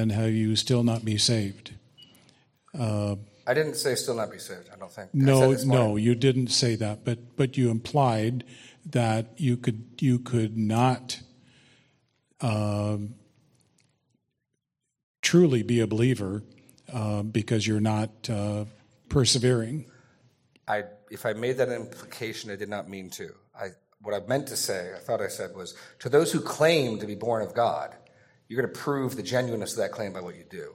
and have you still not be saved? I didn't say still not be saved. I don't think. No, no, you didn't say that, but but you implied that you could you could not um, truly be a believer uh, because you're not uh, persevering. I, if I made that implication, I did not mean to. I, what I meant to say, I thought I said was, to those who claim to be born of God, you're going to prove the genuineness of that claim by what you do.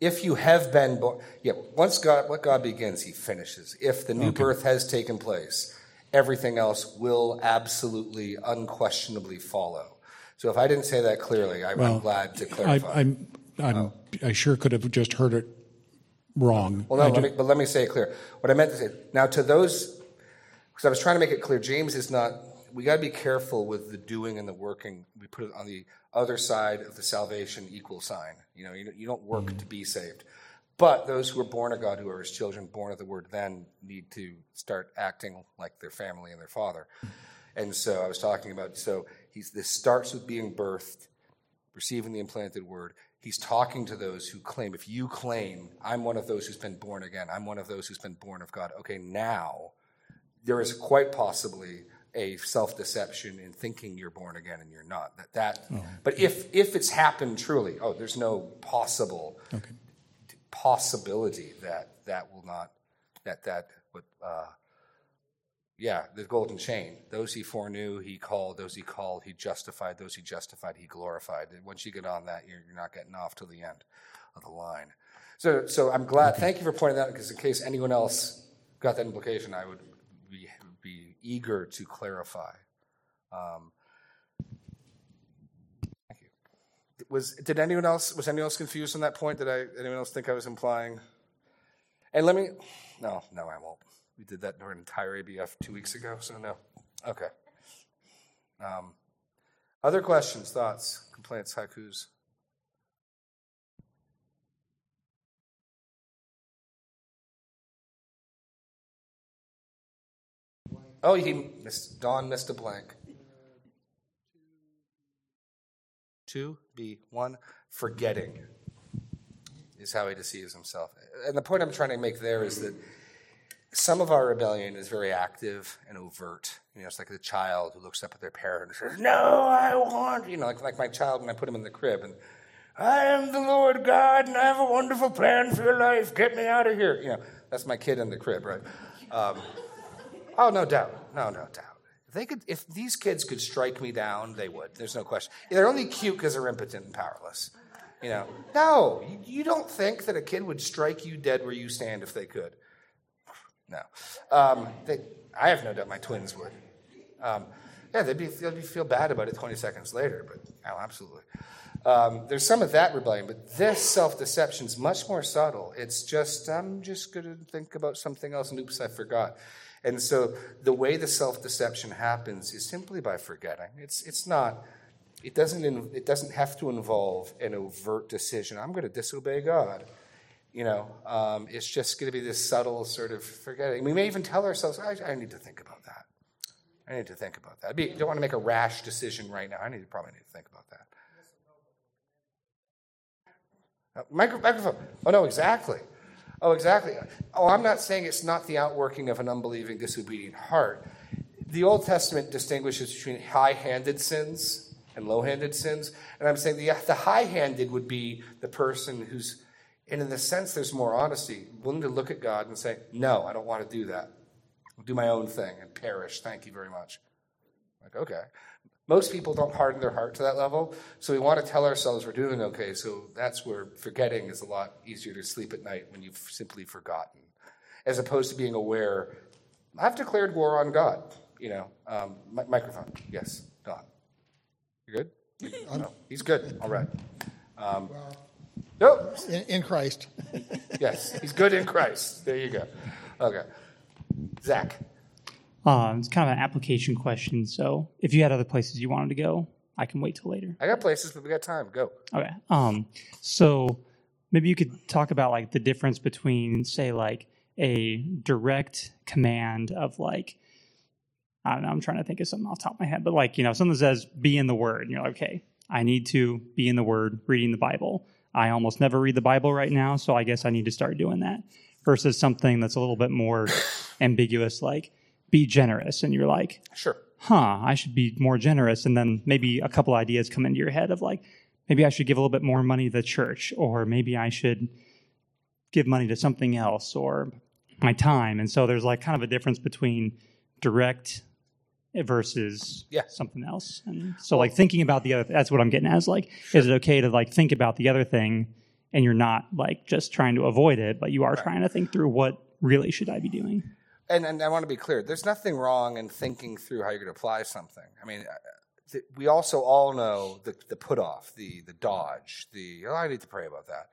If you have been born, yeah, once God, what God begins, He finishes. If the new birth has taken place, everything else will absolutely, unquestionably follow. So if I didn't say that clearly, I, I'm glad to clarify. I'm, I'm, oh. I sure could have just heard it wrong. Well, no, let me, but let me say it clear. What I meant to say now to those, because I was trying to make it clear. James is not. We got to be careful with the doing and the working. We put it on the other side of the salvation equal sign. You know, you, you don't work mm. to be saved. But those who are born of God, who are His children, born of the Word, then need to start acting like their family and their Father. Mm. And so I was talking about. So he's this starts with being birthed, receiving the implanted Word. He's talking to those who claim, if you claim, I'm one of those who's been born again, I'm one of those who's been born of God. Okay, now there is quite possibly a self-deception in thinking you're born again and you're not. That that but if if it's happened truly, oh, there's no possible Okay. possibility that that will not that that would uh yeah, the golden chain. Those he foreknew, he called. Those he called, he justified. Those he justified, he glorified. And once you get on that, you're, you're not getting off to the end of the line. So, so I'm glad. Thank you for pointing that out, because in case anyone else got that implication, I would be eager to clarify. Um, thank you. Was did anyone else was anyone else confused on that point? Did I anyone else think I was implying? And let me no no I won't. We did that during entire ABF two weeks ago, so no. Okay. Um, other questions, thoughts, complaints, haikus? Oh, he missed. Don missed a blank. Two B one. Forgetting is how he deceives himself. And the point I'm trying to make there is that some of our rebellion is very active and overt. You know, it's like the child who looks up at their parent and says, "No, I want," you know, like, like my child when I put him in the crib and. I am the Lord God, and I have a wonderful plan for your life. Get me out of here. You know, that's my kid in the crib, right? Um, Oh, no doubt. No, no doubt. If they could, if these kids could strike me down, they would. There's no question. They're only cute because they're impotent and powerless. You know, no, you, don't think that a kid would strike you dead where you stand if they could. No, um, they, I have no doubt my twins would. Um, yeah, they'd be they'd be feel bad about it 20 seconds later, but oh, absolutely. Um, there's some of that rebellion, but this self-deception is much more subtle. It's just I'm just going to think about something else, and oops, I forgot. And so the way the self-deception happens is simply by forgetting. It's it's not. It doesn't. It doesn't have to involve an overt decision. I'm going to disobey God. You know, um, it's just going to be this subtle sort of forgetting. We may even tell ourselves, I, I need to think about that. I need to think about that. I don't want to make a rash decision right now. I need to probably need to think about that. Uh, micro, microphone. Oh no, exactly. Oh, exactly. Oh, I'm not saying it's not the outworking of an unbelieving, disobedient heart. The Old Testament distinguishes between high-handed sins and low-handed sins, and I'm saying the, the high-handed would be the person who's, and in the sense, there's more honesty, willing to look at God and say, "No, I don't want to do that. I'll do my own thing and perish. Thank you very much." Like, okay. Most people don't harden their heart to that level, so we want to tell ourselves we're doing okay. So that's where forgetting is a lot easier to sleep at night when you've simply forgotten, as opposed to being aware. I've declared war on God. You know, um, mi- microphone. Yes, Don. You good? No, he's good. All right. Um, no, in, in Christ. yes, he's good in Christ. There you go. Okay, Zach. Um, it's kind of an application question. So if you had other places you wanted to go, I can wait till later. I got places, but we got time. Go. Okay. Um, so maybe you could talk about like the difference between, say, like a direct command of like, I don't know, I'm trying to think of something off the top of my head, but like, you know, something says be in the word, and you're like, okay, I need to be in the word, reading the Bible. I almost never read the Bible right now, so I guess I need to start doing that. Versus something that's a little bit more ambiguous, like be generous. And you're like, Sure. huh, I should be more generous. And then maybe a couple ideas come into your head of like, maybe I should give a little bit more money to the church, or maybe I should give money to something else, or my time. And so there's like kind of a difference between direct versus Yeah. something else. And so like thinking about the other, that's what I'm getting at is like, is it okay to like think about the other thing and you're not like just trying to avoid it, but you are trying to think through what really should I be doing? And, and I want to be clear. There's nothing wrong in thinking through how you're going to apply something. I mean, uh, th- we also all know the, the put off, the the dodge, the oh, I need to pray about that.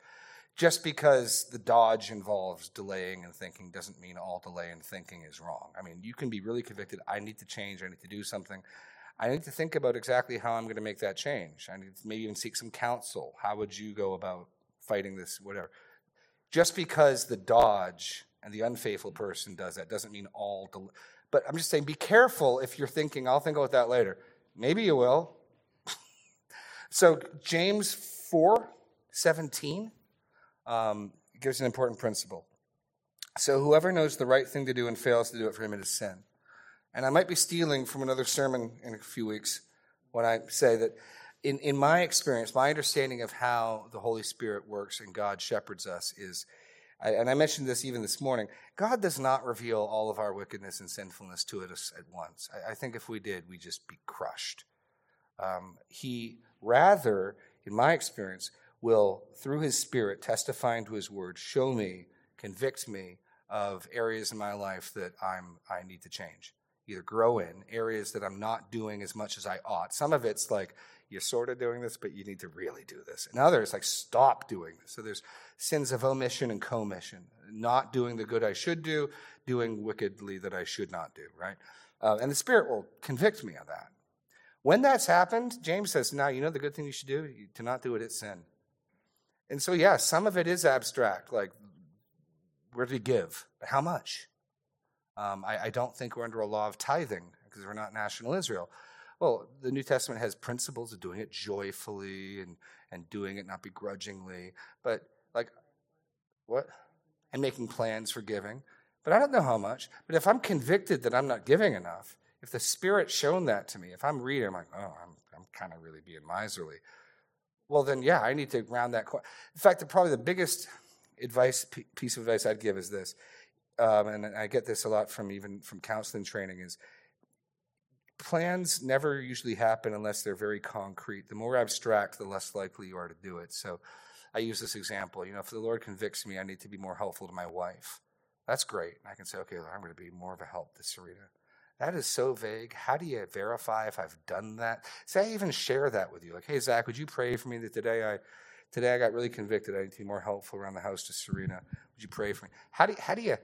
Just because the dodge involves delaying and thinking doesn't mean all delay and thinking is wrong. I mean, you can be really convicted. I need to change. I need to do something. I need to think about exactly how I'm going to make that change. I need to maybe even seek some counsel. How would you go about fighting this? Whatever. Just because the dodge and the unfaithful person does that doesn't mean all. Del- but I'm just saying, be careful if you're thinking, I'll think about that later. Maybe you will. so James 4 17 um, gives an important principle. So whoever knows the right thing to do and fails to do it for him it is sin. And I might be stealing from another sermon in a few weeks when I say that in, in my experience, my understanding of how the Holy Spirit works and God shepherds us is, I, and I mentioned this even this morning, God does not reveal all of our wickedness and sinfulness to us at once. I, I think if we did, we'd just be crushed. Um, he rather, in my experience, will, through his Spirit, testifying to his word, show me, convict me of areas in my life that I'm, I need to change either grow in areas that I'm not doing as much as I ought. Some of it's like you're sort of doing this, but you need to really do this. And others like stop doing this. So there's sins of omission and commission, not doing the good I should do, doing wickedly that I should not do. Right, uh, and the Spirit will convict me of that. When that's happened, James says, "Now you know the good thing you should do to not do it. It's sin." And so, yeah, some of it is abstract, like where do you give, but how much? Um, I, I, don't think we're under a law of tithing because we're not national Israel. Well, the New Testament has principles of doing it joyfully and, and doing it not begrudgingly, but like, what? And making plans for giving. But I don't know how much. But if I'm convicted that I'm not giving enough, if the Spirit's shown that to me, if I'm reading, I'm like, oh, I'm, I'm kind of really being miserly. Well, then, yeah, I need to round that. In fact, probably the biggest advice piece of advice I'd give is this um, and I get this a lot from even from counseling training, is plans never usually happen unless they're very concrete. The more abstract, the less likely you are to do it. So I use this example. You know, if the Lord convicts me, I need to be more helpful to my wife. That's great. I can say, okay, I'm going to be more of a help to Serena. That is so vague. How do you verify if I've done that? Say I even share that with you. Like, hey, Zach, would you pray for me that today I today I got really convicted. I need to be more helpful around the house to Serena. Would you pray for me? How do how do you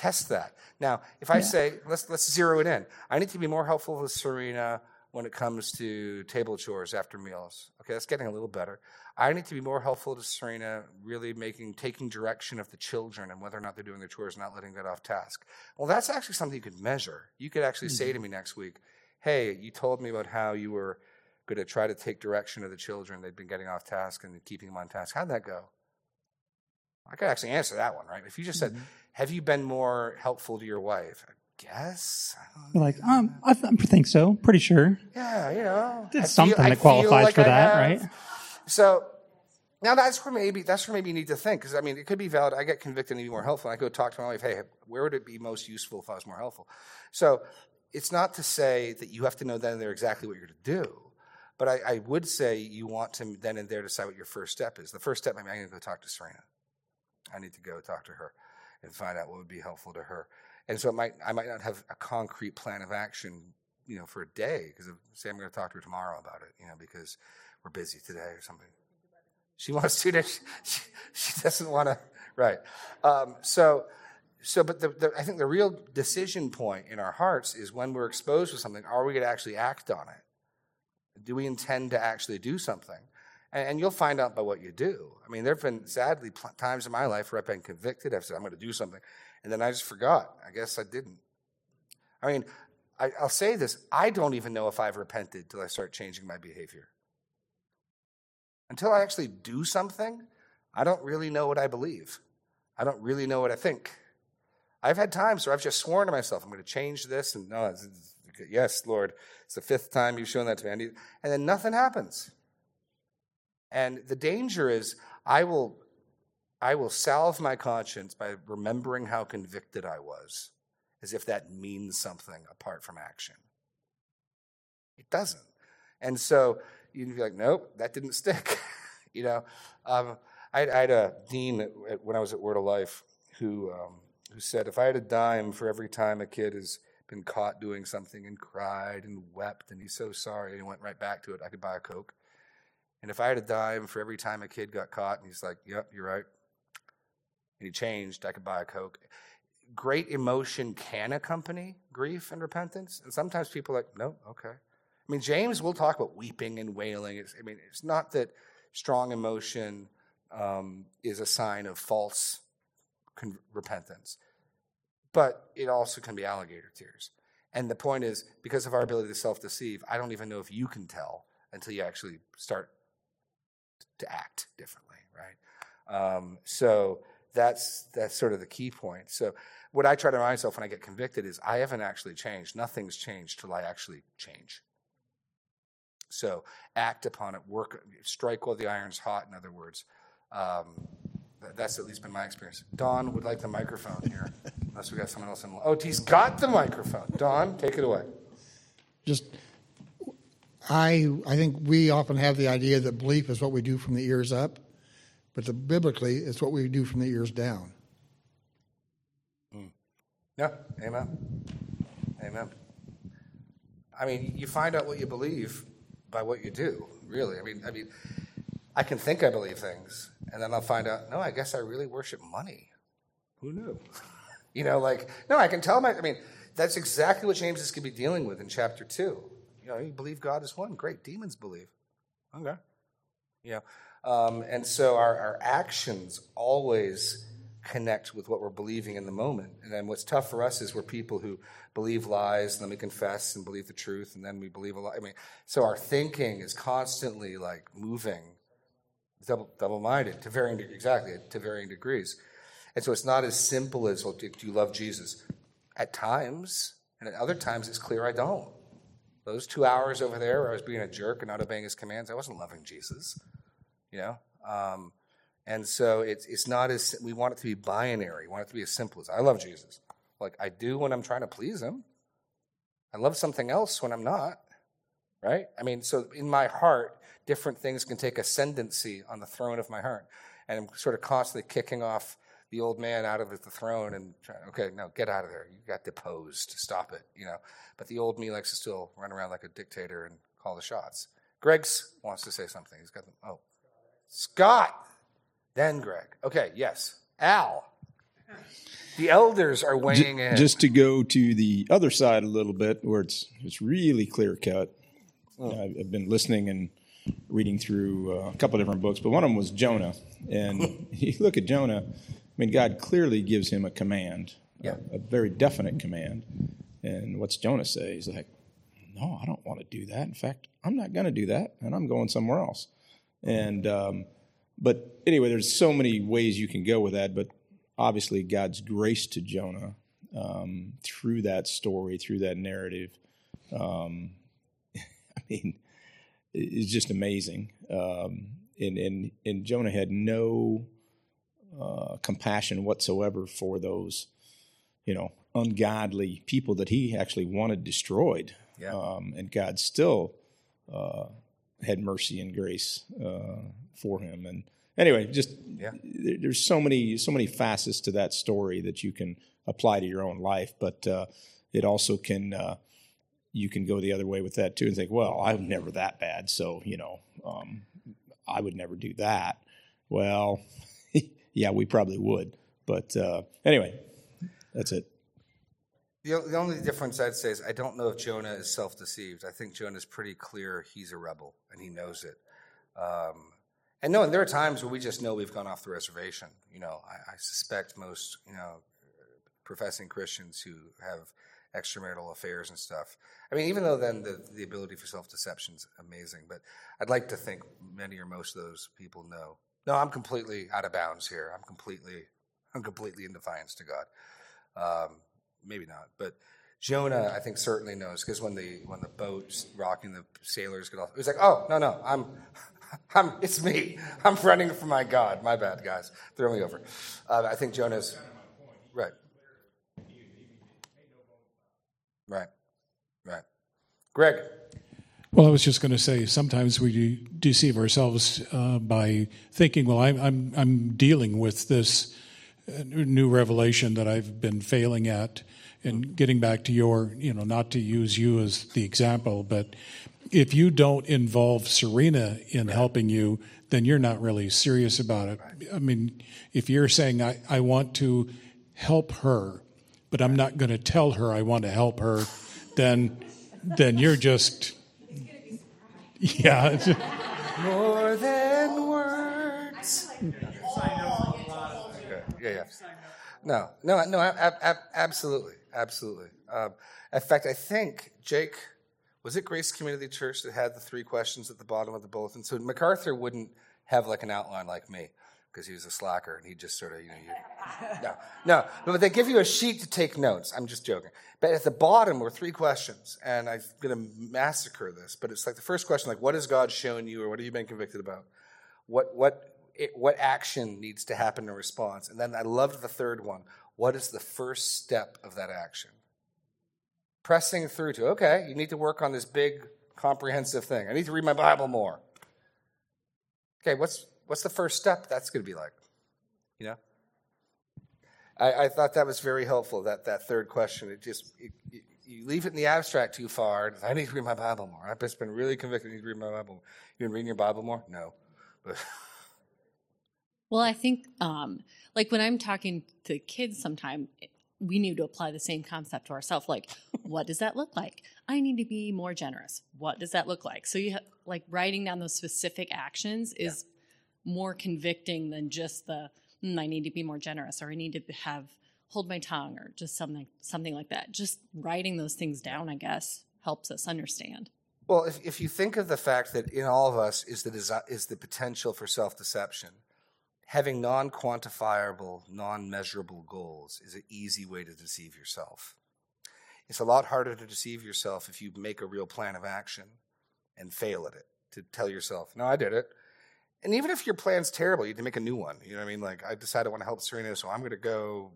test that. Now, if I yeah. say, let's, let's zero it in, I need to be more helpful with Serena when it comes to table chores after meals. Okay, that's getting a little better. I need to be more helpful to Serena, really making, taking direction of the children and whether or not they're doing their chores, not letting that off task. Well, that's actually something you could measure. You could actually mm-hmm. say to me next week, hey, you told me about how you were going to try to take direction of the children. They'd been getting off task and keeping them on task. How'd that go? I could actually answer that one, right? If you just mm-hmm. Have you been more helpful to your wife? I guess. You're like, um, I, th- I think so. Pretty sure. Yeah, you know, did something feel, that qualifies like for I that, have. right? So now that's where maybe that's where maybe you need to think because I mean it could be valid. I get convicted and be more helpful. I go talk to my wife. Hey, where would it be most useful if I was more helpful? So it's not to say that you have to know then and there exactly what you're going to do. But I, I, would say you want to then and there decide what your first step is. The first step, I mean, I'm going to go talk to Serena. I need to go talk to her and find out what would be helpful to her. And so it might, I might not have a concrete plan of action, you know, for a day because say I'm going to talk to her tomorrow about it, you know, because we're busy today or something. She wants to. She, she doesn't want to. Right. Um, so, so, but the, the, I think the real decision point in our hearts is when we're exposed to something. Are we going to actually act on it? Do we intend to actually do something? And, you'll find out by what you do. I mean, there have been sadly times in my life where I've been convicted. I've said, I'm going to do something. And then I just forgot. I guess I didn't. I mean, I, I'll say this I don't even know if I've repented till I start changing my behavior. Until I actually do something, I don't really know what I believe. I don't really know what I think. I've had times where I've just sworn to myself, I'm going to change this, and no, it's, it's, yes, Lord, it's the fifth time you've shown that to me. And then nothing happens. And the danger is I will, I will salve my conscience by remembering how convicted I was, as if that means something apart from action. It doesn't. And so you'd be like, nope, that didn't stick. you know, um, I, I, had a dean at, at, when I was at Word of Life who, um, who said, if I had a dime for every time a kid has been caught doing something and cried and wept and he's so sorry and he went right back to it, I could buy a Coke. And if I had a dime for every time a kid got caught and he's like, yep, you're right, and he changed, I could buy a Coke. Great emotion can accompany grief and repentance. And sometimes people are like, no, okay. I mean, James will talk about weeping and wailing. It's, I mean, it's not that strong emotion um, is a sign of false con- repentance, but it also can be alligator tears. And the point is, because of our ability to self deceive, I don't even know if you can tell until you actually start to act differently, right? Um, so that's that's sort of the key point. So what I try to remind myself when I get convicted is I haven't actually changed. Nothing's changed till I actually change. So act upon it, work, strike while the iron's hot. In other words, um, that's at least been my experience. Don would like the microphone here, unless we got someone else in. Oh, he's got the microphone. Don, take it away. Just I, I think we often have the idea that belief is what we do from the ears up, but the, biblically, it's what we do from the ears down. Mm. Yeah, amen. Amen. I mean, you find out what you believe by what you do, really. I mean, I mean, I can think I believe things, and then I'll find out, no, I guess I really worship money. Who knew? you know, like, no, I can tell my, I mean, that's exactly what James is going to be dealing with in chapter 2 know, you believe God is one. Great. Demons believe. Okay. You know, um, and so our, our actions always connect with what we're believing in the moment. And then what's tough for us is we're people who believe lies, and then we confess and believe the truth, and then we believe a lie. I mean, so our thinking is constantly like moving, double double minded to varying exactly to varying degrees. And so it's not as simple as, well, do you love Jesus? At times, and at other times, it's clear I don't. Those two hours over there where I was being a jerk and not obeying his commands, I wasn't loving Jesus. You know? Um, and so it's, it's not as, we want it to be binary. We want it to be as simple as I love Jesus. Like I do when I'm trying to please him. I love something else when I'm not. Right? I mean, so in my heart, different things can take ascendancy on the throne of my heart. And I'm sort of constantly kicking off the old man out of the throne and try, okay, no, get out of there. You got deposed. Stop it. You know. But the old me likes to still run around like a dictator and call the shots. Greg's wants to say something. He's got them. Oh, Scott. Then Greg. Okay. Yes. Al. The elders are weighing just, in. Just to go to the other side a little bit, where it's it's really clear cut. Oh. I've been listening and reading through uh, a couple of different books, but one of them was Jonah. And you look at Jonah, mean, God clearly gives him a command, yeah. a, a, very definite command. And what's Jonah say? He's like, no, I don't want to do that. In fact, I'm not going to do that, and I'm going somewhere else. And um, but anyway, there's so many ways you can go with that. But obviously, God's grace to Jonah um, through that story, through that narrative, um, I mean, is just amazing. Um, and and and Jonah had no uh, compassion whatsoever for those, you know, ungodly people that he actually wanted destroyed. Yeah. Um, and God still uh, had mercy and grace uh, for him. And anyway, just yeah. there's so many so many facets to that story that you can apply to your own life, but uh, it also can uh, you can go the other way with that too and think, well, I'm never that bad, so you know, um, I would never do that. Well, yeah, we probably would. But uh, anyway, that's it. The, the only difference I'd say is I don't know if Jonah is self deceived. I think Jonah is pretty clear he's a rebel and he knows it. Um, and no, and there are times where we just know we've gone off the reservation. You know, I, I suspect most, you know, professing Christians who have extramarital affairs and stuff. I mean, even though then the, the ability for self deception is amazing, but I'd like to think many or most of those people know. No, I'm completely out of bounds here. I'm completely, I'm completely in defiance to God. Um, maybe not, but Jonah, I think, certainly knows because when the when the boat's rocking, the sailors get off. It was like, oh no, no, I'm, I'm, it's me. I'm running from my God. My bad, guys. Throw me over. Uh, I think Jonah's right. Right. Right. Greg. Well, I was just going to say sometimes we deceive ourselves uh, by thinking, well, I'm, I'm, I'm dealing with this uh, new revelation that I've been failing at. And getting back to your, you know, not to use you as the example, but if you don't involve Serena in helping you, then you're not really serious about it. I mean, if you're saying, I, I want to help her, but I'm not going to tell her I want to help her, then then you're just yeah. More than words. Yeah, yeah. yeah. No, no, no, ab- ab- absolutely, absolutely. Um, in fact, I think Jake was it Grace Community Church that had the three questions at the bottom of the bulletin. So MacArthur wouldn't have like an outline like me because he was a slacker and he just sort of, you know, you, no, no, but they give you a sheet to take notes. I'm just joking. But at the bottom were three questions, and I'm going to massacre this. But it's like the first question, like, what has God shown you, or what have you been convicted about? What what it, what action needs to happen in response? And then I loved the third one. What is the first step of that action? Pressing through to okay, you need to work on this big comprehensive thing. I need to read my Bible more. Okay, what's what's the first step that's going to be like? You know? I, I, thought that was very helpful, that, that third question. It just, it, it, you leave it in the abstract too far. I need to read my Bible more. I've just been really convicted I need to read my Bible. You been reading your Bible more? No. Well, I think, um, like when I'm talking to kids sometime, we need to apply the same concept to ourselves. Like, what does that look like? I need to be more generous. What does that look like? So you have, like writing down those specific actions is yeah more convicting than just the mm, I need to be more generous or I need to have hold my tongue or just something something like that. Just writing those things down, I guess, helps us understand. Well, if, if you think of the fact that in all of us is the desi- is the potential for self deception, having non quantifiable, non measurable goals is an easy way to deceive yourself. It's a lot harder to deceive yourself if you make a real plan of action and fail at it. To tell yourself, no, I did it. And even if your plan's terrible, you can make a new one. You know what I mean? Like I decided I want to help Serena, so I'm going to go.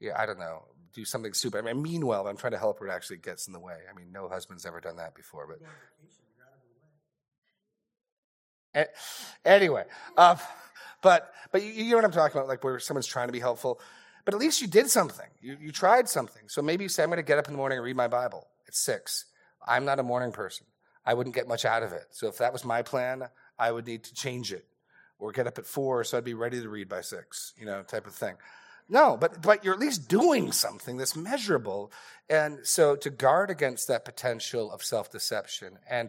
Yeah, I don't know, do something stupid. I mean, I mean well, I'm trying to help her. It actually gets in the way. I mean, no husband's ever done that before, but. Anyway, um, but but you, you know what I'm talking about, like where someone's trying to be helpful, but at least you did something. You you tried something. So maybe you say, I'm going to get up in the morning and read my Bible at six. I'm not a morning person. I wouldn't get much out of it. So if that was my plan, I would need to change it or get up at four so I'd be ready to read by six, you know, type of thing. No, but but you're at least doing something that's measurable, and so to guard against that potential of self-deception, and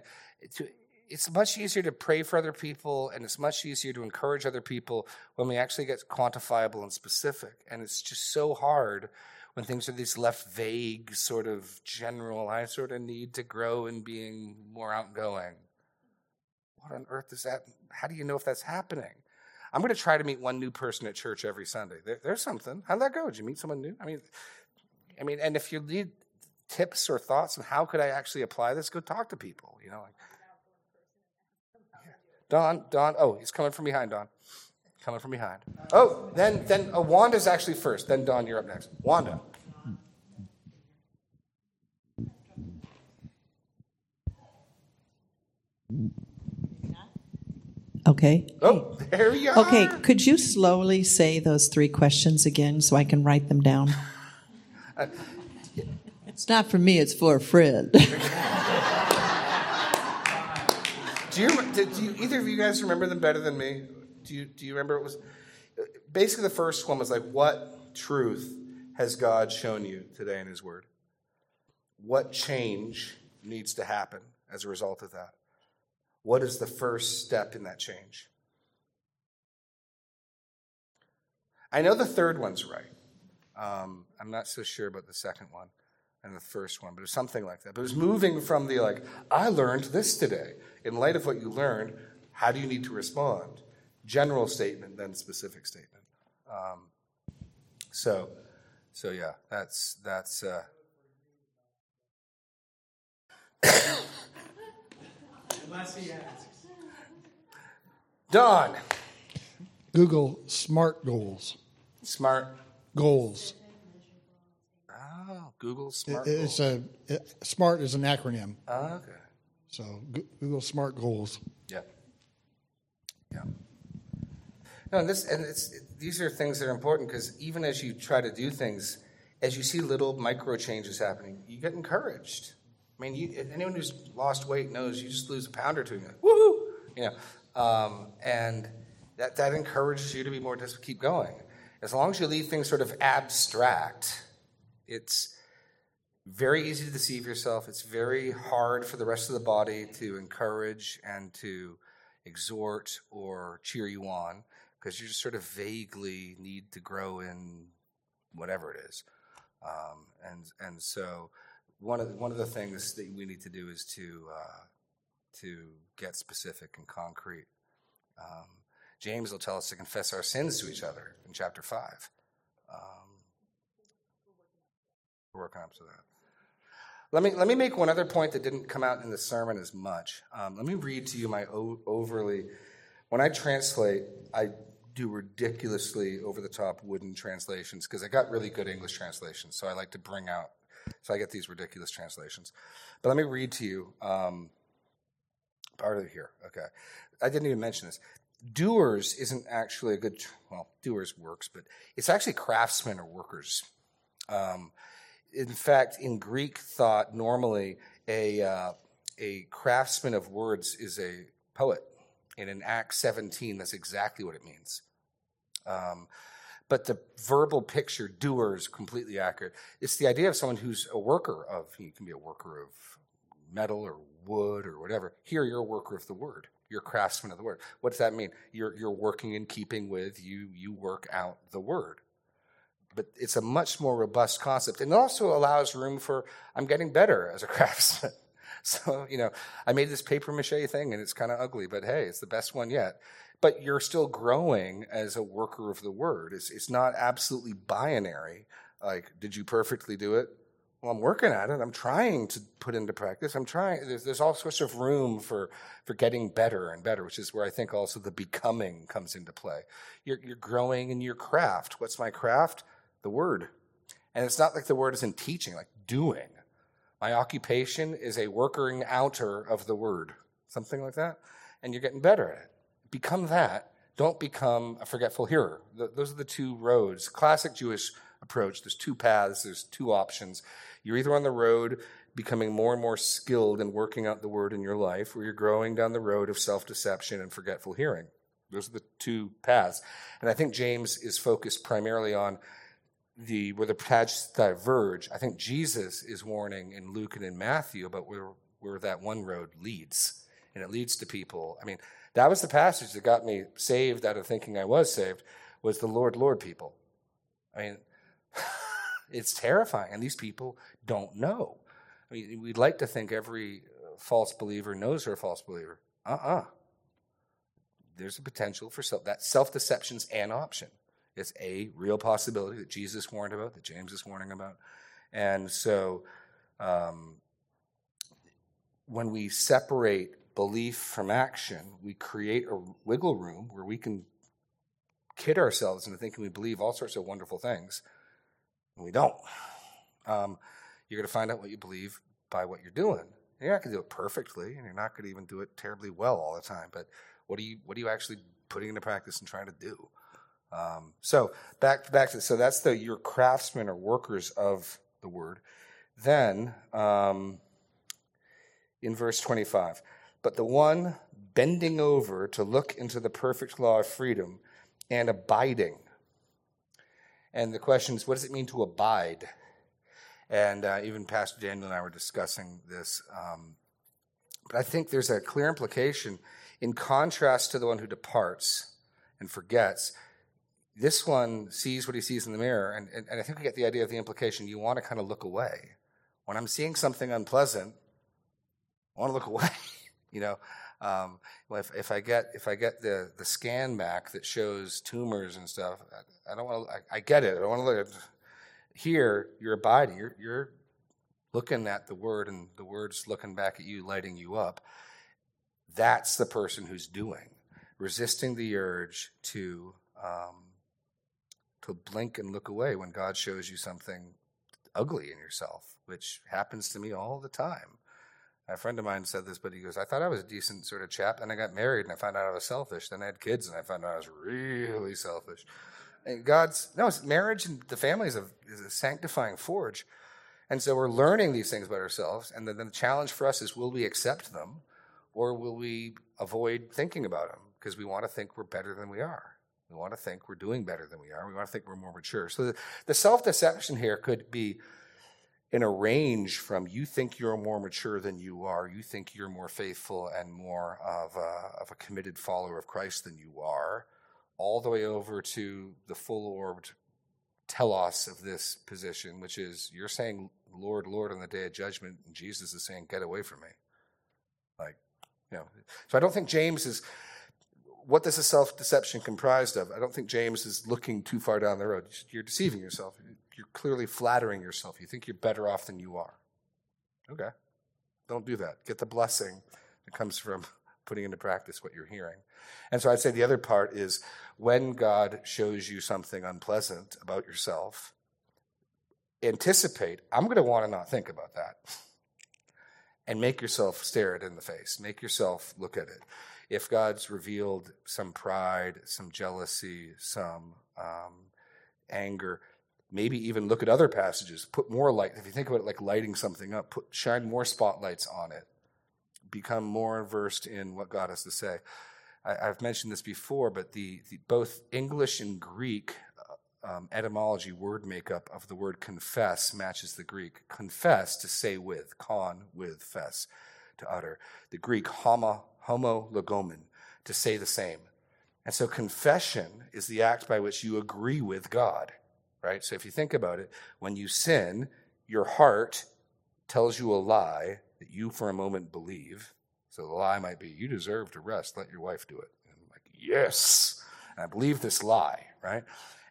to, it's much easier to pray for other people, and it's much easier to encourage other people when we actually get quantifiable and specific. And it's just so hard when things are these left vague, sort of general. I sort of need to grow in being more outgoing what on earth is that? How do you know if that's happening? I'm going to try to meet one new person at church every Sunday. There, there's something. How'd that go? Did you meet someone new? I mean, I mean, and if you need tips or thoughts on how could I actually apply this, go talk to people. You know, like Don, Don. Oh, he's coming from behind. Don, coming from behind. Oh, then then uh, Wanda's actually first. Then Don, you're up next. Wanda. Okay. Oh, there you are. Okay, could you slowly say those three questions again so I can write them down? Uh, it's not for me, it's for a friend. do, you, do you either of you guys remember them better than me? Do you, do you remember it was basically the first one was like, what truth has God shown you today in His Word? What change needs to happen as a result of that? What is the first step in that change? I know the third one's right. Um, I'm not so sure about the second one and the first one, but it was something like that. But it was moving from the like, I learned this today. In light of what you learned, how do you need to respond? General statement, then specific statement. Um, so, so yeah, that's that's. Uh, Don, Google SMART goals. smart. Goals. Oh, Google smart. It- It's goals. a it, SMART is an acronym. Oh, okay. So Google SMART goals. Yeah. Yeah. No, and this and it's these are things that are important because even as you try to do things, as you see little micro changes happening, you get encouraged. I mean, you, anyone who's lost weight knows you just lose a pound or two, and you're like, woohoo, you know, um, and that that encourages you to be more just keep going. As long as you leave things sort of abstract, it's very easy to deceive yourself. It's very hard for the rest of the body to encourage and to exhort or cheer you on because you just sort of vaguely need to grow in whatever it is. Um, and and so one of the, one of the things that we need to do is to uh, to get specific and concrete. Um, James will tell us to confess our sins to each other in chapter five. Um, we're working up to that. Let me, let me make one other point that didn't come out in the sermon as much. Um, let me read to you my o- overly. When I translate, I do ridiculously over the top wooden translations because I got really good English translations. So I like to bring out, so I get these ridiculous translations. But let me read to you um, part of it here. Okay. I didn't even mention this. Doers isn't actually a good, well, doers works, but it's actually craftsmen or workers. Um, in fact, in Greek thought, normally a, uh, a craftsman of words is a poet. And in Acts 17, that's exactly what it means. Um, but the verbal picture, doer, is completely accurate. It's the idea of someone who's a worker of, you can be a worker of metal or wood or whatever. Here, you're a worker of the word. You're a craftsman of the word. What does that mean? You're, you're working in keeping with, you, you work out the word but it's a much more robust concept and it also allows room for i'm getting better as a craftsman so you know i made this paper mache thing and it's kind of ugly but hey it's the best one yet. But you're still growing as a worker of the word. It's, it's not absolutely binary. Like did you perfectly do it? Well i'm working at it. I'm trying to put into practice. I'm trying there's, there's all sorts of room for for getting better and better which is where i think also the becoming comes into play. You're, you're growing in your craft. What's my craft? The word. And it's not like the word is in teaching, like doing. My occupation is a working outer of the word, something like that. And you're getting better at it. Become that. Don't become a forgetful hearer. Those are the two roads. Classic Jewish approach. There's two paths, there's two options. You're either on the road becoming more and more skilled in working out the word in your life, or you're growing down the road of self deception and forgetful hearing. Those are the two paths. And I think James is focused primarily on the where the paths diverge. I think Jesus is warning in Luke and in Matthew about where where that one road leads, and it leads to people. I mean, that was the passage that got me saved out of thinking I was saved. Was the Lord, Lord people? I mean, it's terrifying, and these people don't know. I mean, we'd like to think every false believer knows they're a false believer. Uh uh There's a potential for self, that self deception's an option. It's a real possibility that Jesus warned about, that James is warning about. And so um, when we separate belief from action, we create a wiggle room where we can kid ourselves into thinking we believe all sorts of wonderful things, and we don't. Um, you're going to find out what you believe by what you're doing. You're not going to do it perfectly, and you're not going to even do it terribly well all the time. But what are you what are you actually putting into practice and trying to do? Um, so back back to so that's the your craftsmen or workers of the word. Then um, in verse 25, but the one bending over to look into the perfect law of freedom and abiding. And the question is, what does it mean to abide? And uh, even Pastor Daniel and I were discussing this. Um, but I think there's a clear implication in contrast to the one who departs and forgets This one sees what he sees in the mirror, and, and, and I think we get the idea of the implication you want to kind of look away. When I'm seeing something unpleasant, I want to look away. you know, um, if, if I get if I get the the scan back that shows tumors and stuff, I, I don't want to. I, I, get it. I don't want to look at. Here, you're abiding. You're, you're looking at the word, and the word's looking back at you, lighting you up. That's the person who's doing, resisting the urge to um, blink and look away when God shows you something ugly in yourself, which happens to me all the time. A friend of mine said this, but he goes, I thought I was a decent sort of chap, and I got married and I found out I was selfish. Then I had kids and I found out I was really selfish. And God's, no, marriage and the family is a, is a sanctifying forge. And so we're learning these things about ourselves. And then the challenge for us is will we accept them or will we avoid thinking about them because we want to think we're better than we are? We want to think we're doing better than we are. We want to think we're more mature. So the, the self deception here could be in a range from you think you're more mature than you are, you think you're more faithful and more of a, of a committed follower of Christ than you are, all the way over to the full orbed telos of this position, which is you're saying, Lord, Lord, on the day of judgment, and Jesus is saying, Get away from me. Like, you know. So I don't think James is what does a self deception comprised of? I don't think James is looking too far down the road. You're deceiving yourself. You're clearly flattering yourself. You think you're better off than you are. Okay. Don't do that. Get the blessing that comes from putting into practice what you're hearing. And so I'd say the other part is when God shows you something unpleasant about yourself, anticipate, I'm going to want to not think about that. And make yourself stare it in the face. Make yourself look at it if God's revealed some pride, some jealousy, some um, anger, maybe even look at other passages, put more light. If you think about it like lighting something up, put shine more spotlights on it. Become more versed in what God has to say. I, have mentioned this before, but the, the both English and Greek uh, um, etymology word makeup of the word confess matches the Greek. Confess to say with, con with fess to utter. The Greek homo homo logomon, to say the same. And so confession is the act by which you agree with God, right? So if you think about it, when you sin, your heart tells you a lie that you for a moment believe. So the lie might be, you deserve to rest, let your wife do it. And I'm like, yes. And I believe this lie, right?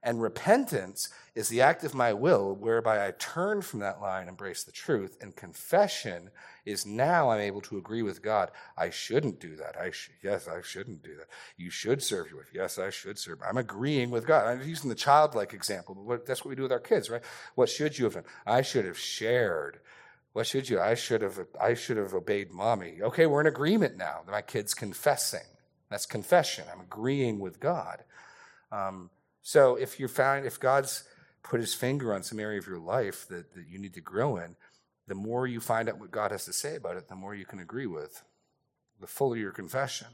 And repentance is the act of my will whereby I turn from that lie and embrace the truth. And confession is now I'm able to agree with God. I shouldn't do that. I sh- yes, I shouldn't do that. You should serve your wife. Yes, I should serve. I'm agreeing with God. I'm using the childlike example, but what, that's what we do with our kids, right? What should you have done? I should have shared. What should you? I should have. I should have obeyed mommy. Okay, we're in agreement now. My kid's confessing. That's confession. I'm agreeing with God. Um, so if you find if God's put his finger on some area of your life that, that you need to grow in, the more you find out what God has to say about it, the more you can agree with. The fuller your confession.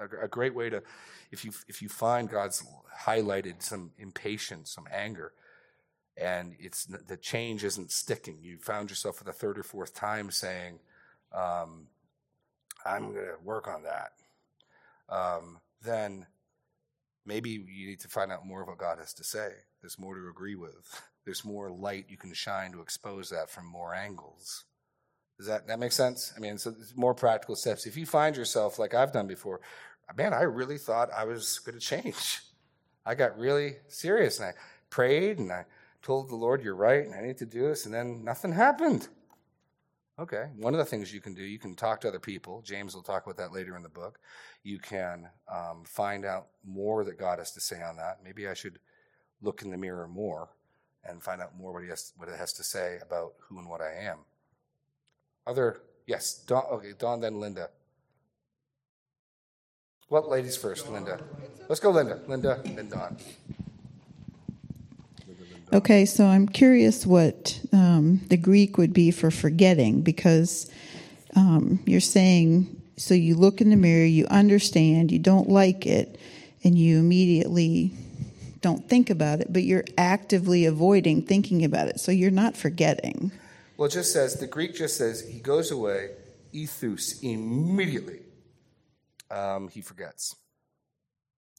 A, a great way to, if you if you find God's highlighted some impatience, some anger, and it's the change isn't sticking. You found yourself for the third or fourth time saying, um, "I'm going to work on that." Um, then maybe you need to find out more of what God has to say. There's more to agree with. There's more light you can shine to expose that from more angles. Does that, that make sense? I mean, so more practical steps. If you find yourself, like I've done before, man, I really thought I was going to change. I got really serious and I prayed and I told the Lord, You're right, and I need to do this, and then nothing happened. Okay. One of the things you can do, you can talk to other people. James will talk about that later in the book. You can um, find out more that God has to say on that. Maybe I should look in the mirror more and find out more what, he has, what it has to say about who and what I am. Other, yes, Don, okay, Don, then Linda. What ladies first, Linda? Let's go, Linda. Linda, then Don. Okay, so I'm curious what um, the Greek would be for forgetting because um, you're saying, so you look in the mirror, you understand, you don't like it, and you immediately don't think about it, but you're actively avoiding thinking about it. So you're not forgetting. Well, it just says, the Greek just says, he goes away, ethus, immediately. Um, he forgets.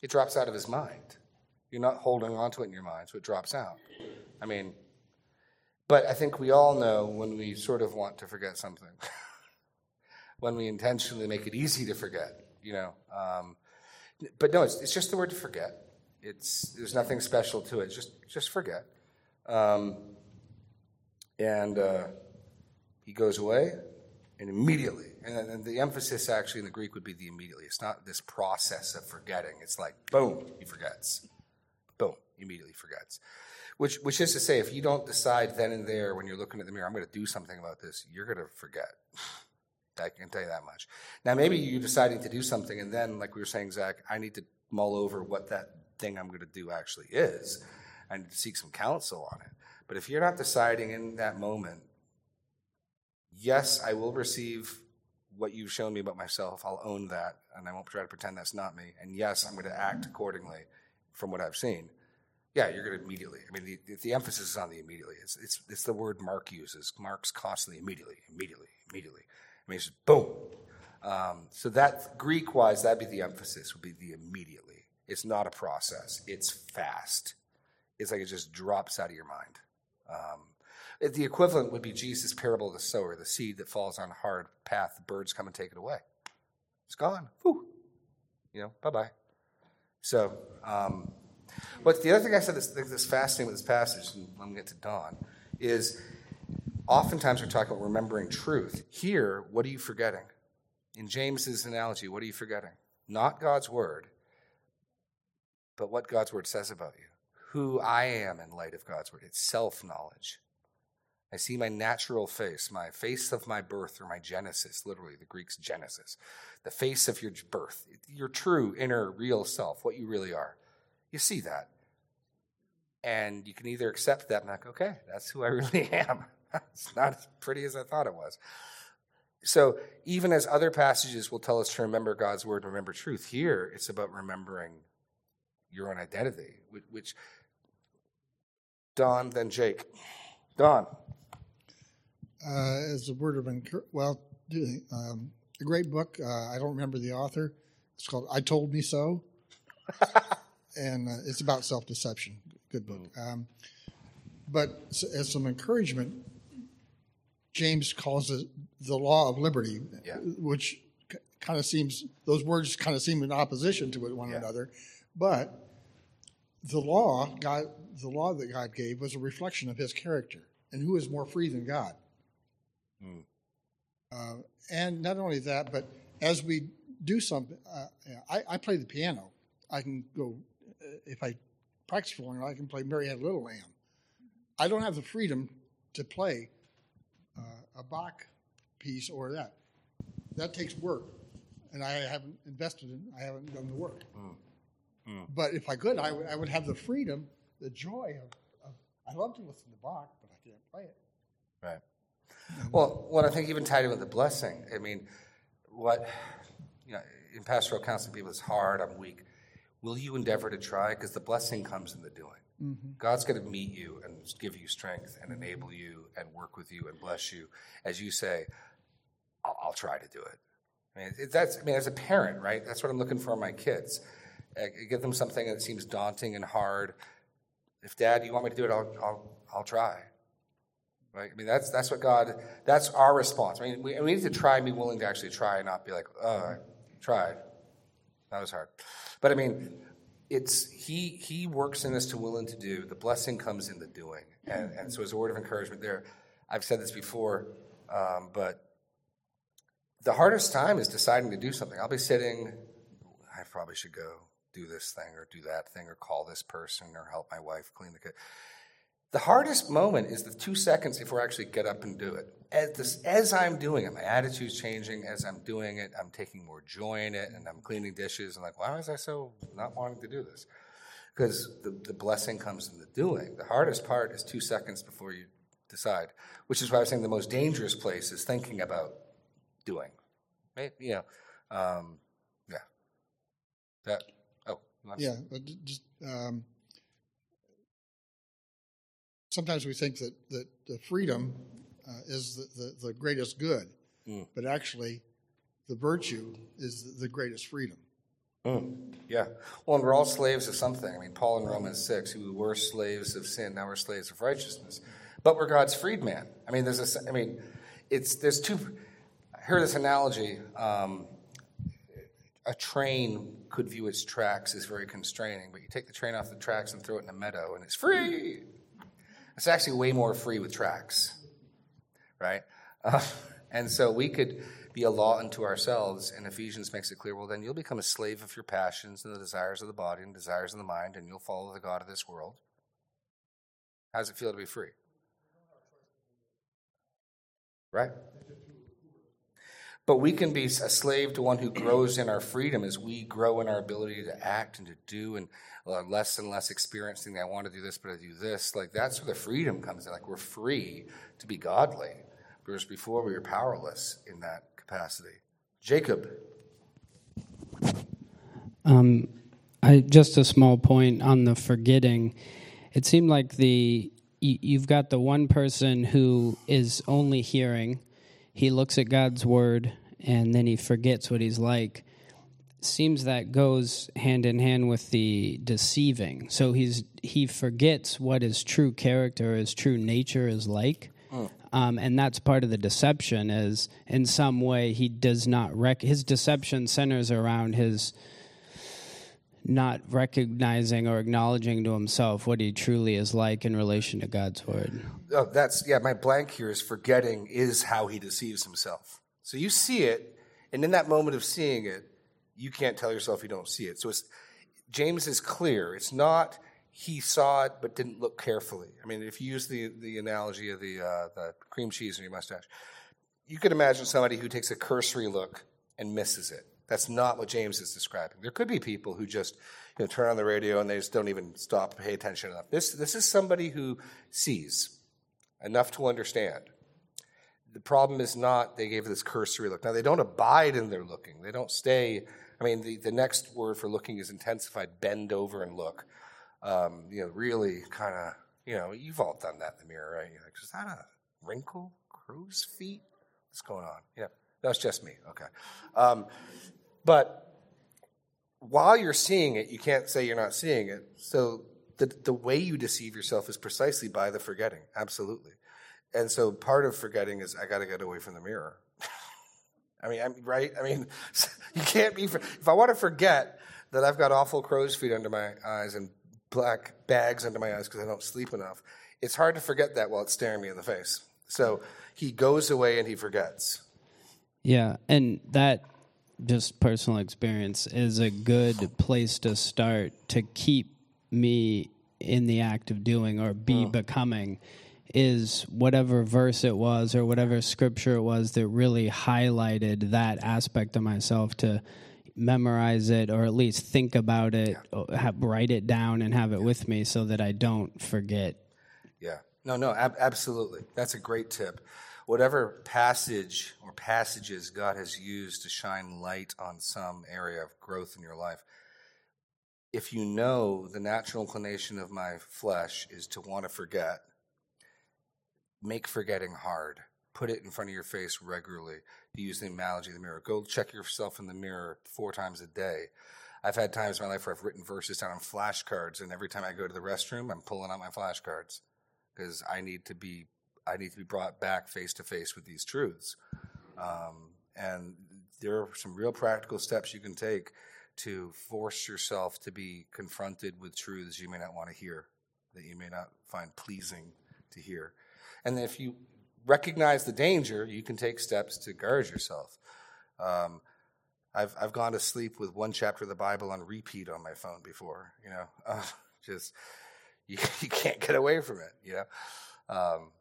It drops out of his mind. You're not holding on to it in your mind, so it drops out. I mean, but I think we all know when we sort of want to forget something, when we intentionally make it easy to forget, you know. Um, but no, it's, it's just the word to forget. It's there's nothing special to it. Just just forget. Um, and uh, he goes away, and immediately, and, and the emphasis actually in the Greek would be the immediately. It's not this process of forgetting. It's like boom, he forgets. Immediately forgets. Which, which is to say, if you don't decide then and there when you're looking at the mirror, I'm going to do something about this, you're going to forget. I can tell you that much. Now, maybe you're deciding to do something, and then, like we were saying, Zach, I need to mull over what that thing I'm going to do actually is. I need to seek some counsel on it. But if you're not deciding in that moment, yes, I will receive what you've shown me about myself. I'll own that, and I won't try to pretend that's not me. And yes, I'm going to act accordingly from what I've seen. Yeah, you're going to immediately. I mean, the, the emphasis is on the immediately. It's, it's, it's the word Mark uses. Mark's constantly immediately, immediately, immediately. I mean, it's just boom. Um, so that Greek wise, that'd be the emphasis. Would be the immediately. It's not a process. It's fast. It's like it just drops out of your mind. Um, the equivalent would be Jesus' parable of the sower, the seed that falls on a hard path. The birds come and take it away. It's gone. Whew. You know, bye bye. So, um, but the other thing I said that's, that's fascinating with this passage, and I'm going to get to Don, is oftentimes we're talking about remembering truth. Here, what are you forgetting? In James's analogy, what are you forgetting? Not God's word, but what God's word says about you. Who I am in light of God's word. It's self knowledge. I see my natural face, my face of my birth, or my genesis, literally, the Greek's genesis, the face of your birth, your true inner real self, what you really are. You see that. And you can either accept that and like, okay, that's who I really am. it's not as pretty as I thought it was. So even as other passages will tell us to remember God's word, and remember truth, here it's about remembering your own identity, which, which Don, then Jake. Don. uh, as a word of encouragement. Well, um, a great book. Uh, I don't remember the author. It's called "I Told Me So," and uh, it's about self-deception. Good book. Um, but as some encouragement, James calls it the law of liberty, Yeah. which kind of seems those words kind of seem in opposition to one Yeah. another, but the law, God, the law that God gave was a reflection of His character, and who is more free than God? Uh, and not only that, but as we do something, uh, I, I play the piano. I can go if I practice for long, I can play Mary Had a Little Lamb. I don't have the freedom to play uh, a Bach piece or that. That takes work, and I haven't invested in. I haven't done the work. But if I could, I would, would have the freedom, the joy of, of. I love to listen to Bach, but I can't play it. Right. Well, what I think even tied in with the blessing, I mean, what, you know, in pastoral counseling, people, it's hard, I'm weak. Will you endeavor to try? Because the blessing comes in the doing. God's going to meet you and give you strength and enable you and work with you and bless you. As you say, I'll, I'll try to do it. I mean, it, that's, I mean, as a parent, right? That's what I'm looking for in my kids. Uh, give them something that seems daunting and hard. If dad, you want me to do it, I'll, I'll, I'll try. Right? I mean, that's that's what God. That's our response. I mean, we, we need to try and be willing to actually try, and not be like, "Oh, I tried. That was hard." But I mean, it's he he works in us to willing to do. The blessing comes in the doing, and and so as a word of encouragement, there. I've said this before, um, but the hardest time is deciding to do something. I'll be sitting. I probably should go do this thing or do that thing or call this person or help my wife clean the kitchen. The hardest moment is the two seconds before I actually get up and do it. As, this, as I'm doing it, my attitude's changing. As I'm doing it, I'm taking more joy in it, and I'm cleaning dishes. And like, why was I so not wanting to do this? Because the, the blessing comes in the doing. The hardest part is two seconds before you decide, which is why I was saying the most dangerous place is thinking about doing. Right? You know, um, yeah. That. Oh, Yeah, just um, sometimes we think that that the freedom uh, is the, the, the greatest good, Mm. but actually, the virtue is the, greatest freedom. Yeah. Well, and we're all slaves of something. I mean, Paul in Romans 6, who were slaves of sin, now we're slaves of righteousness. But we're God's freedman. I mean, there's a, I mean, it's, there's two, I heard this analogy. Um, a train could view its tracks as very constraining, but you take the train off the tracks and throw it in a meadow and it's free. It's actually way more free with tracks, right? Uh, and so we could be a law unto ourselves, and Ephesians makes it clear well, then you'll become a slave of your passions and the desires of the body and desires of the mind, and you'll follow the God of this world. How does it feel to be free? Right? But we can be a slave to one who grows in our freedom as we grow in our ability to act and to do, and uh, less and less experiencing. that I want to do this, but I do this. Like that's where the freedom comes in. Like we're free to be godly, whereas before we were powerless in that capacity. Jacob. Um, I just a small point on the forgetting. It seemed like the you, you've got the one person who is only hearing. He looks at God's word and then he forgets what he's like. Seems that goes hand in hand with the deceiving. So he's he forgets what his true character, his true nature is like. Um, and that's part of the deception is in some way he does not rec- his deception centers around his not recognizing or acknowledging to himself what he truly is like in relation to God's word. Oh, that's yeah. My blank here is forgetting is how he deceives himself. So you see it, and in that moment of seeing it, you can't tell yourself you don't see it. So James is clear. It's not he saw it but didn't look carefully. I mean, if you use the the analogy of the uh, the cream cheese in your mustache, you could imagine somebody who takes a cursory look and misses it. That's not what James is describing. There could be people who just you know, turn on the radio and they just don't even stop to pay attention enough. This, this is somebody who sees enough to understand. The problem is not they gave this cursory look. Now, they don't abide in their looking. They don't stay. I mean, the, the next word for looking is intensified bend over and look. Um, you know, really kind of, you know, you've all done that in the mirror, right? You're like, is that a wrinkle? Crow's feet? What's going on? Yeah, that's just me. Okay. Um, but while you're seeing it, you can't say you're not seeing it. So the, the way you deceive yourself is precisely by the forgetting. Absolutely. And so part of forgetting is I got to get away from the mirror. I mean, I'm right. I mean, you can't be. If I want to forget that I've got awful crow's feet under my eyes and black bags under my eyes because I don't sleep enough, it's hard to forget that while it's staring me in the face. So he goes away and he forgets. Yeah, and that just personal experience is a good place to start to keep me in the act of doing or be oh. becoming is whatever verse it was or whatever scripture it was that really highlighted that aspect of myself to memorize it or at least think about it or uh, have, write it down and have it with me so that I don't forget Yeah. No, no, ab- absolutely. That's a great tip. Whatever passage or passages God has used to shine light on some area of growth in your life, if you know the natural inclination of my flesh is to want to forget, make forgetting hard. Put it in front of your face regularly. Use the analogy of the mirror. Go check yourself in the mirror four times a day. I've had times in my life where I've written verses down on flashcards, and every time I go to the restroom, I'm pulling out my flashcards because I need to be I need to be brought back face to face with these truths. Um, and there are some real practical steps you can take to force yourself to be confronted with truths you may not want to hear, that you may not find pleasing to hear. And if you recognize the danger, you can take steps to guard yourself. Um, I've I've gone to sleep with one chapter of the Bible on repeat on my phone before. You know, uh, just you, you can't get away from it. You know, um,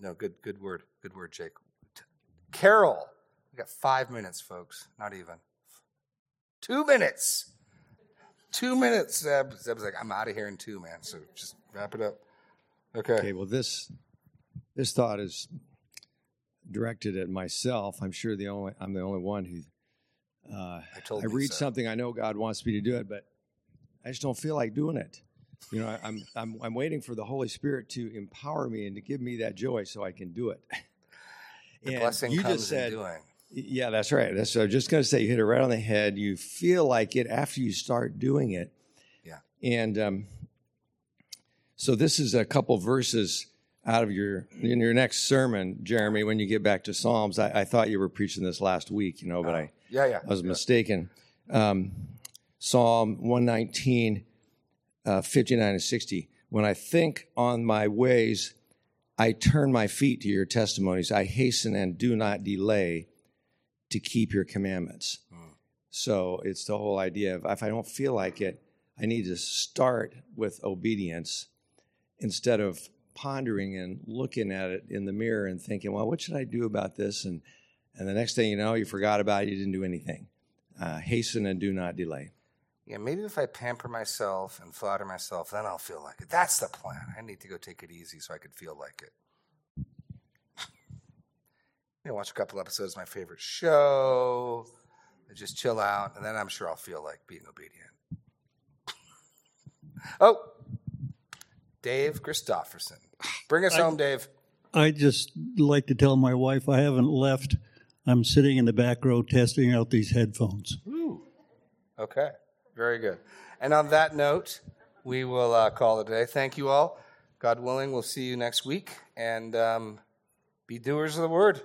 no good good word good word, Jake. Carol, we got five minutes, folks. Not even two minutes. Two minutes. Zeb. Zeb's like, I'm out of here in two, man. So just wrap it up. Okay. Okay, well, this this thought is directed at myself. I'm sure the only I'm the only one who uh, I told I read Lisa. something I know God wants me to do it, but I just don't feel like doing it. You know, I, I'm I'm I'm waiting for the Holy Spirit to empower me and to give me that joy so I can do it. The And blessing you comes just said in doing. Yeah, that's right. That's so. Just going to say, you hit it right on the head. You feel like it after you start doing it. Yeah. And um, so this is a couple verses out of your in your next sermon, Jeremy. When you get back to Psalms, I, I thought you were preaching this last week, you know, but I Yeah, yeah. I was mistaken. Um, Psalm 119, uh, 59 and 60. When I think on my ways, I turn my feet to your testimonies. I hasten and do not delay to keep your commandments. So it's the whole idea of if I don't feel like it, I need to start with obedience instead of pondering and looking at it in the mirror and thinking, well, what should I do about this? And and the next thing you know, you forgot about it, you didn't do anything. Uh, hasten and do not delay. Yeah, maybe if I pamper myself and flatter myself, then I'll feel like it. That's the plan. I need to go take it easy so I could feel like it. you know, watch a couple episodes of my favorite show, and just chill out, and then I'm sure I'll feel like being obedient. oh, Dave Christofferson. Bring us home, Dave. I just like to tell my wife I haven't left. I'm sitting in the back row testing out these headphones. Ooh. Okay, very good. And on that note, we will uh, call it a day. Thank you all. God willing, we'll see you next week. And um, be doers of the word.